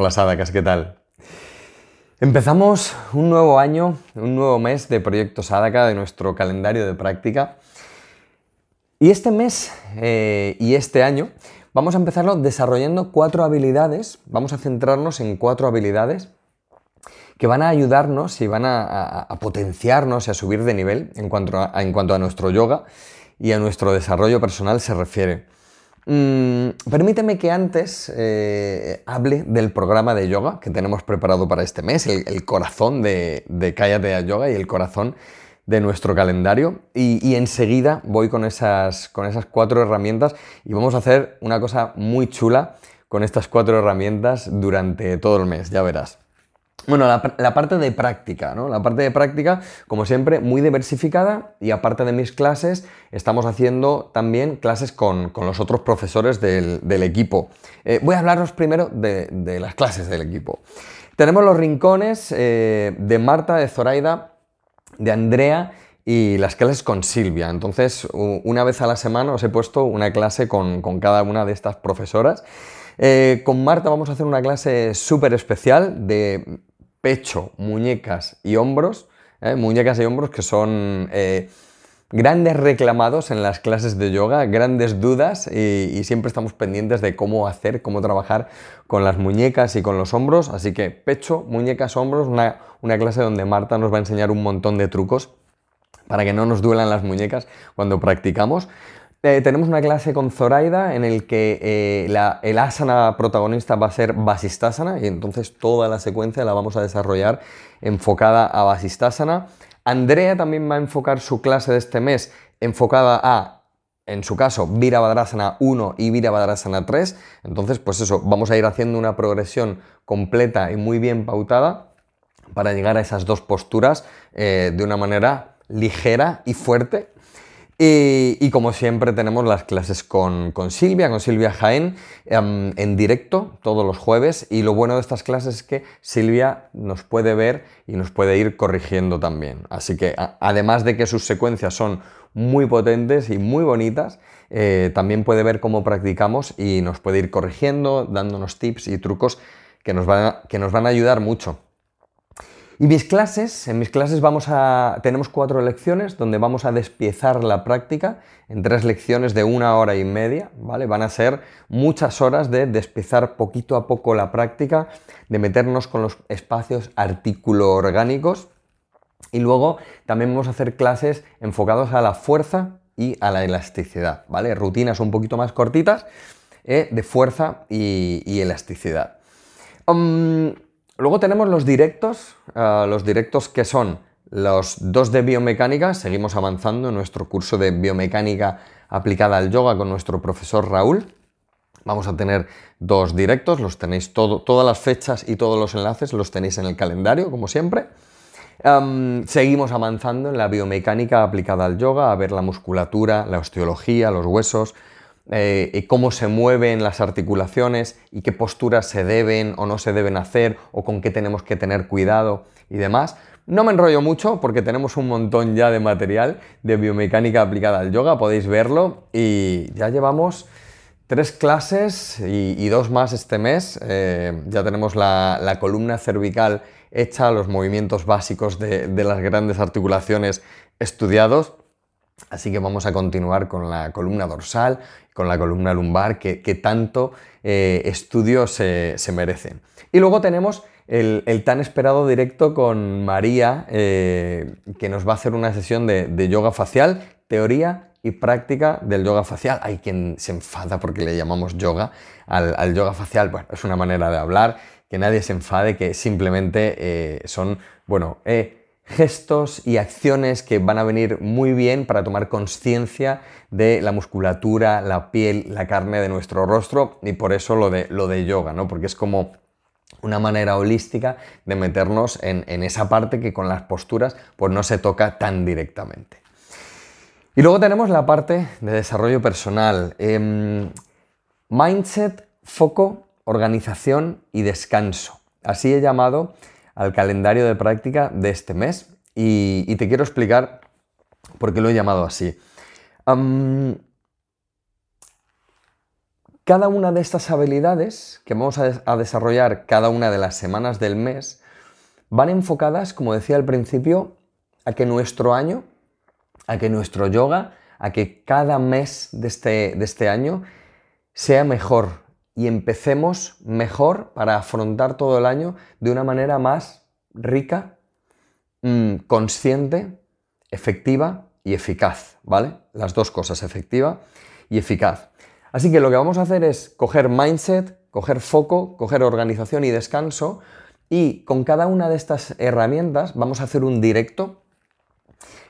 Hola Sadakas, ¿qué tal? Empezamos un nuevo año, un nuevo mes de Proyecto Sadaka, de nuestro calendario de práctica. Y este mes eh, y este año vamos a empezarlo desarrollando cuatro habilidades, vamos a centrarnos en cuatro habilidades que van a ayudarnos y van a, potenciarnos y a subir de nivel en cuanto en cuanto a nuestro yoga y a nuestro desarrollo personal se refiere. Mm, permíteme que antes eh, hable del programa de yoga que tenemos preparado para este mes, el, corazón de, de Cállate Yoga y el corazón de nuestro calendario. Y, enseguida voy con esas, con esas cuatro herramientas y vamos a hacer una cosa muy chula con estas cuatro herramientas durante todo el mes, ya verás. Bueno, la, parte de práctica, ¿no? La parte de práctica, como siempre, muy diversificada y aparte de mis clases, estamos haciendo también clases con, los otros profesores del, equipo. Eh, voy a hablaros primero de, las clases del equipo. Tenemos los rincones eh, de Marta, de Zoraida, de Andrea y las clases con Silvia. Entonces, una vez a la semana os he puesto una clase con, cada una de estas profesoras. Eh, con Marta vamos a hacer una clase súper especial de pecho, muñecas y hombros, ¿eh? muñecas y hombros que son eh, grandes reclamados en las clases de yoga, grandes dudas y, siempre estamos pendientes de cómo hacer, cómo trabajar con las muñecas y con los hombros. Así que pecho, muñecas, hombros, una, una clase donde Marta nos va a enseñar un montón de trucos para que no nos duelan las muñecas cuando practicamos. Eh, tenemos una clase con Zoraida en el que eh, el asana protagonista va a ser Vasistasana y entonces toda la secuencia la vamos a desarrollar enfocada a Vasistasana. Andrea también va a enfocar su clase de este mes enfocada a, en su caso, Virabhadrasana 1 y Virabhadrasana 3. Entonces, pues eso, vamos a ir haciendo una progresión completa y muy bien pautada para llegar a esas dos posturas eh, de una manera ligera y fuerte y, como siempre tenemos las clases con, Silvia, con Silvia Jaén, em, en directo todos los jueves. Y lo bueno de estas clases es que Silvia nos puede ver y nos puede ir corrigiendo también. Así que además de que sus secuencias son muy potentes y muy bonitas, eh, también puede ver cómo practicamos y nos puede ir corrigiendo, dándonos tips y trucos que nos que nos van a ayudar mucho. Y mis clases, en mis clases vamos a, tenemos cuatro lecciones donde vamos a despiezar la práctica en tres lecciones de una hora y media, ¿vale? Van a ser muchas horas de despiezar poquito a poco la práctica, de meternos con los espacios artículo orgánicos y luego también vamos a hacer clases enfocados a la fuerza y a la elasticidad, ¿vale? Rutinas un poquito más cortitas eh, de fuerza y, elasticidad. Um, Luego tenemos los directos, eh, los directos que son los dos de biomecánica, seguimos avanzando en nuestro curso de biomecánica aplicada al yoga con nuestro profesor Raúl. Vamos a tener dos directos, los tenéis todas las fechas y todos los enlaces los tenéis en el calendario, como siempre. Em, seguimos avanzando en la biomecánica aplicada al yoga, a ver la musculatura, la osteología, los huesos, eh, cómo se mueven las articulaciones y qué posturas se deben o no se deben hacer o con qué tenemos que tener cuidado y demás. No me enrollo mucho porque tenemos un montón ya de material de biomecánica aplicada al yoga, podéis verlo y ya llevamos tres clases y, dos más este mes. Eh, ya tenemos la, columna cervical hecha, los movimientos básicos de las grandes articulaciones estudiados. Así que vamos a continuar con la columna dorsal, con la columna lumbar, que, tanto eh, estudio se, merece. Y luego tenemos el, tan esperado directo con María, eh, que nos va a hacer una sesión de, yoga facial, teoría y práctica del yoga facial. Hay quien se enfada porque le llamamos yoga al, yoga facial. Bueno, es una manera de hablar, que nadie se enfade, que simplemente eh, son, bueno, gestos y acciones que van a venir muy bien para tomar conciencia de la musculatura, la piel, la carne de nuestro rostro y por eso lo de, lo de yoga, ¿no? Porque es como una manera holística de meternos en, esa parte que con las posturas pues no se toca tan directamente. Y luego tenemos la parte de desarrollo personal. Em, mindset, foco, organización y descanso. Así he llamado al calendario de práctica de este mes y, te quiero explicar por qué lo he llamado así. cada una de estas habilidades que vamos a, desarrollar cada una de las semanas del mes van enfocadas, como decía al principio, a que nuestro año, a que nuestro yoga, a que cada mes de este, de este año sea mejor y empecemos mejor para afrontar todo el año de una manera más rica, mm, consciente, efectiva y eficaz, ¿vale? Las dos cosas, efectiva y eficaz. Así que lo que vamos a hacer es coger mindset, coger foco, coger organización y descanso y con cada una de estas herramientas vamos a hacer un directo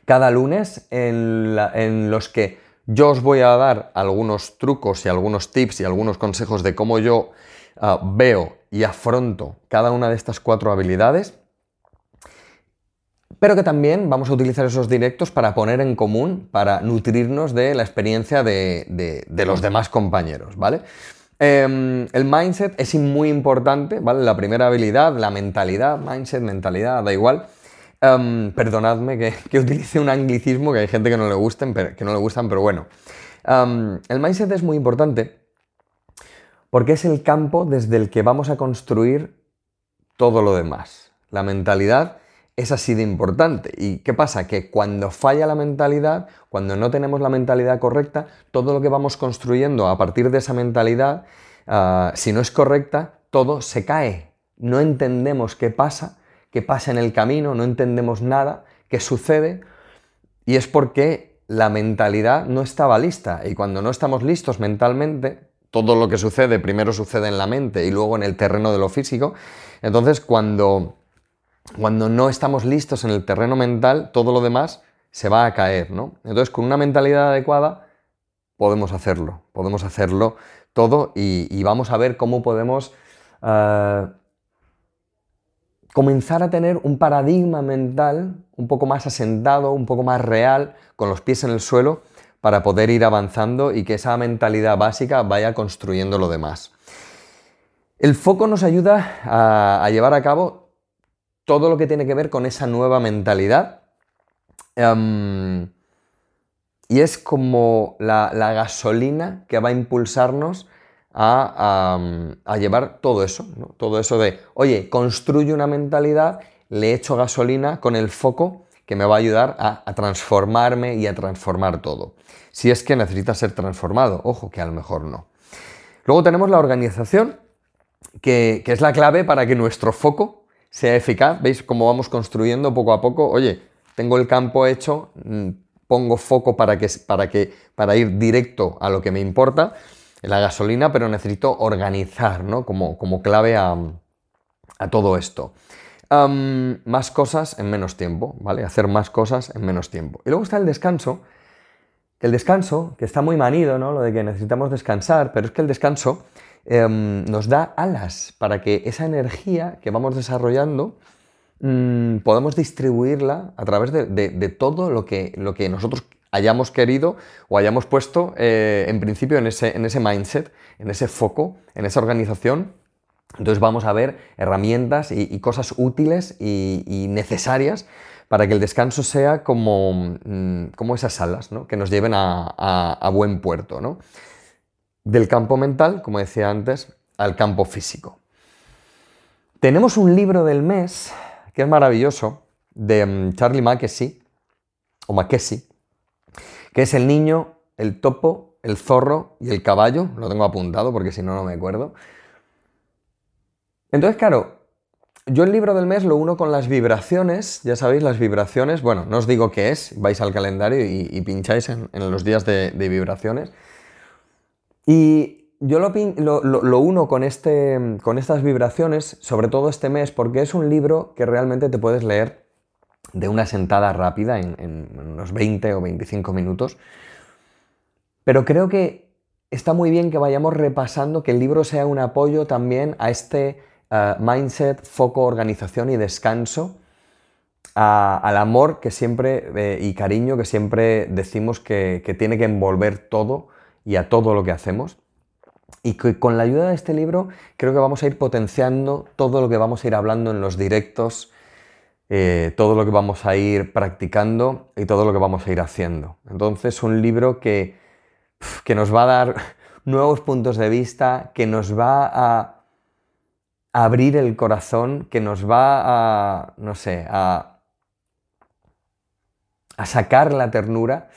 cada lunes en, los que yo os voy a dar algunos trucos y algunos tips y algunos consejos de cómo yo ah, veo y afronto cada una de estas cuatro habilidades pero que también vamos a utilizar esos directos para poner en común, para nutrirnos de la experiencia de, los demás compañeros, ¿vale? Em, el mindset es muy importante, ¿vale? La primera habilidad, la mentalidad, mindset, mentalidad, da igual. Em, perdonadme que, utilice un anglicismo que hay gente que no le gusten, pero, que no le gustan, pero bueno. Em, el mindset es muy importante porque es el campo desde el que vamos a construir todo lo demás. La mentalidad es así de importante. ¿Y qué pasa? Que cuando falla la mentalidad, cuando no tenemos la mentalidad correcta, todo lo que vamos construyendo a partir de esa mentalidad, ah, si no es correcta, todo se cae. No entendemos qué pasa, qué pasa en el camino, no entendemos nada, qué sucede, y es porque la mentalidad no estaba lista. Y cuando no estamos listos mentalmente, todo lo que sucede primero sucede en la mente y luego en el terreno de lo físico. Entonces, cuando cuando no estamos listos en el terreno mental, todo lo demás se va a caer, ¿no? Entonces, con una mentalidad adecuada, podemos hacerlo, podemos hacerlo todo y, vamos a ver cómo podemos eh, comenzar a tener un paradigma mental un poco más asentado, un poco más real, con los pies en el suelo, para poder ir avanzando y que esa mentalidad básica vaya construyendo lo demás. El foco nos ayuda a llevar a cabo todo lo que tiene que ver con esa nueva mentalidad. Em, y es como la, gasolina que va a impulsarnos a, llevar todo eso, todo eso de, oye, construye una mentalidad, le echo gasolina con el foco que me va a ayudar a, transformarme y a transformar todo. Si es que necesita ser transformado, ojo, que a lo mejor no. Luego tenemos la organización, que es la clave para que nuestro foco sea eficaz. ¿Veis cómo vamos construyendo poco a poco? Oye, tengo el campo hecho, mm, pongo foco para, que, para, que, para ir directo a lo que me importa, la gasolina, pero necesito organizar, ¿no? Como, como clave a, todo esto. más cosas en menos tiempo, ¿vale? Hacer más cosas en menos tiempo. Y luego está el descanso, el descanso, que está muy manido, ¿no? Lo de que necesitamos descansar, pero es que el descanso Em, nos da alas para que esa energía que vamos desarrollando mm, podamos distribuirla a través de, todo lo que, lo que, nosotros hayamos querido o hayamos puesto eh, en principio en ese, en ese mindset, en ese foco, en esa organización entonces vamos a ver herramientas y, cosas útiles y, necesarias para que el descanso sea como, mm, como esas alas ¿no? que nos lleven a, buen puerto. ¿no? del campo mental, como decía antes, al campo físico. Tenemos un libro del mes que es maravilloso, de mm, Charlie Mackesy, o Mackesy, que es El niño, el topo, el zorro y el caballo. Lo tengo apuntado porque si no, no me acuerdo. Entonces, claro, yo el libro del mes lo uno con las vibraciones, ya sabéis, las vibraciones, bueno, no os digo qué es, vais al calendario y, pincháis en, los días de vibraciones. Y yo lo, uno con, este, con estas vibraciones, sobre todo este mes, porque es un libro que realmente te puedes leer de una sentada rápida, en, unos 20 o 25 minutos. Pero creo que está muy bien que vayamos repasando, que el libro sea un apoyo también a este eh, mindset, foco, organización y descanso, al amor que siempre eh, y cariño que siempre decimos que, que tiene que envolver todo y a todo lo que hacemos. Y que con la ayuda de este libro creo que vamos a ir potenciando todo lo que vamos a ir hablando en los directos, eh, todo lo que vamos a ir practicando y todo lo que vamos a ir haciendo. Entonces, un libro que, que nos va a dar nuevos puntos de vista, que nos va a abrir el corazón, que nos va a, no sé, a, a sacar la ternura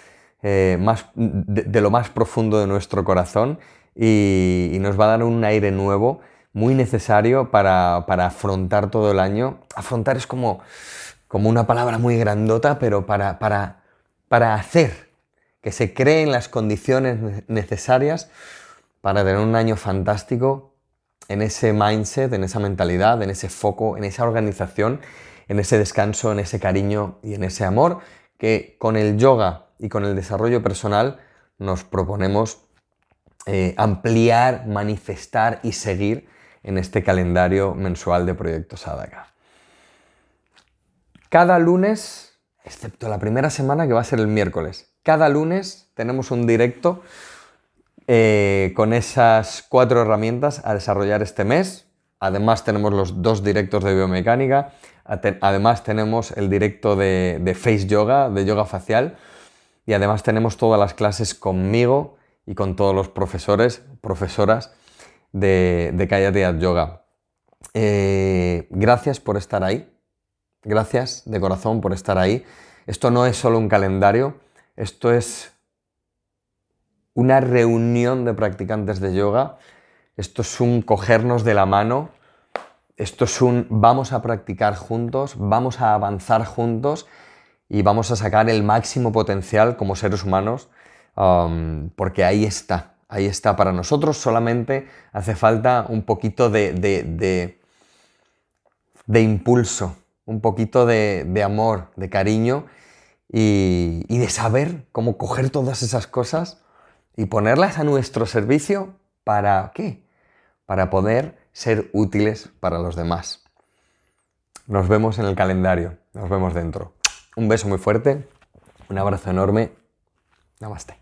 eh, más, de, lo más profundo de nuestro corazón y, nos va a dar un aire nuevo muy necesario para, afrontar todo el año. Afrontar es como, como una palabra muy grandota, pero para, para, para hacer que se creen las condiciones necesarias para tener un año fantástico en ese mindset, en esa mentalidad, en ese foco, en esa organización, en ese descanso, en ese cariño y en ese amor que con el yoga y con el desarrollo personal nos proponemos eh, ampliar, manifestar y seguir en este calendario mensual de proyectos Sadaka. Cada lunes, excepto la primera semana que va a ser el miércoles, cada lunes tenemos un directo eh, con esas cuatro herramientas a desarrollar este mes. Además tenemos los dos directos de biomecánica. Además tenemos el directo de, Face Yoga, de yoga facial. Y además tenemos todas las clases conmigo y con todos los profesores, profesoras de, de Kayati Yoga. Eh, gracias por estar ahí. Gracias de corazón por estar ahí. Esto no es solo un calendario, esto es una reunión de practicantes de yoga. Esto es un cogernos de la mano. Esto es un vamos a practicar juntos, vamos a avanzar juntos y vamos a sacar el máximo potencial como seres humanos, um, porque ahí está, ahí está. Para nosotros solamente hace falta un poquito de, de, impulso, un poquito de, amor, de cariño y, y de saber cómo coger todas esas cosas y ponerlas a nuestro servicio para qué? Para poder ser útiles para los demás. Nos vemos en el calendario, nos vemos dentro. Un beso muy fuerte, un abrazo enorme. Namaste.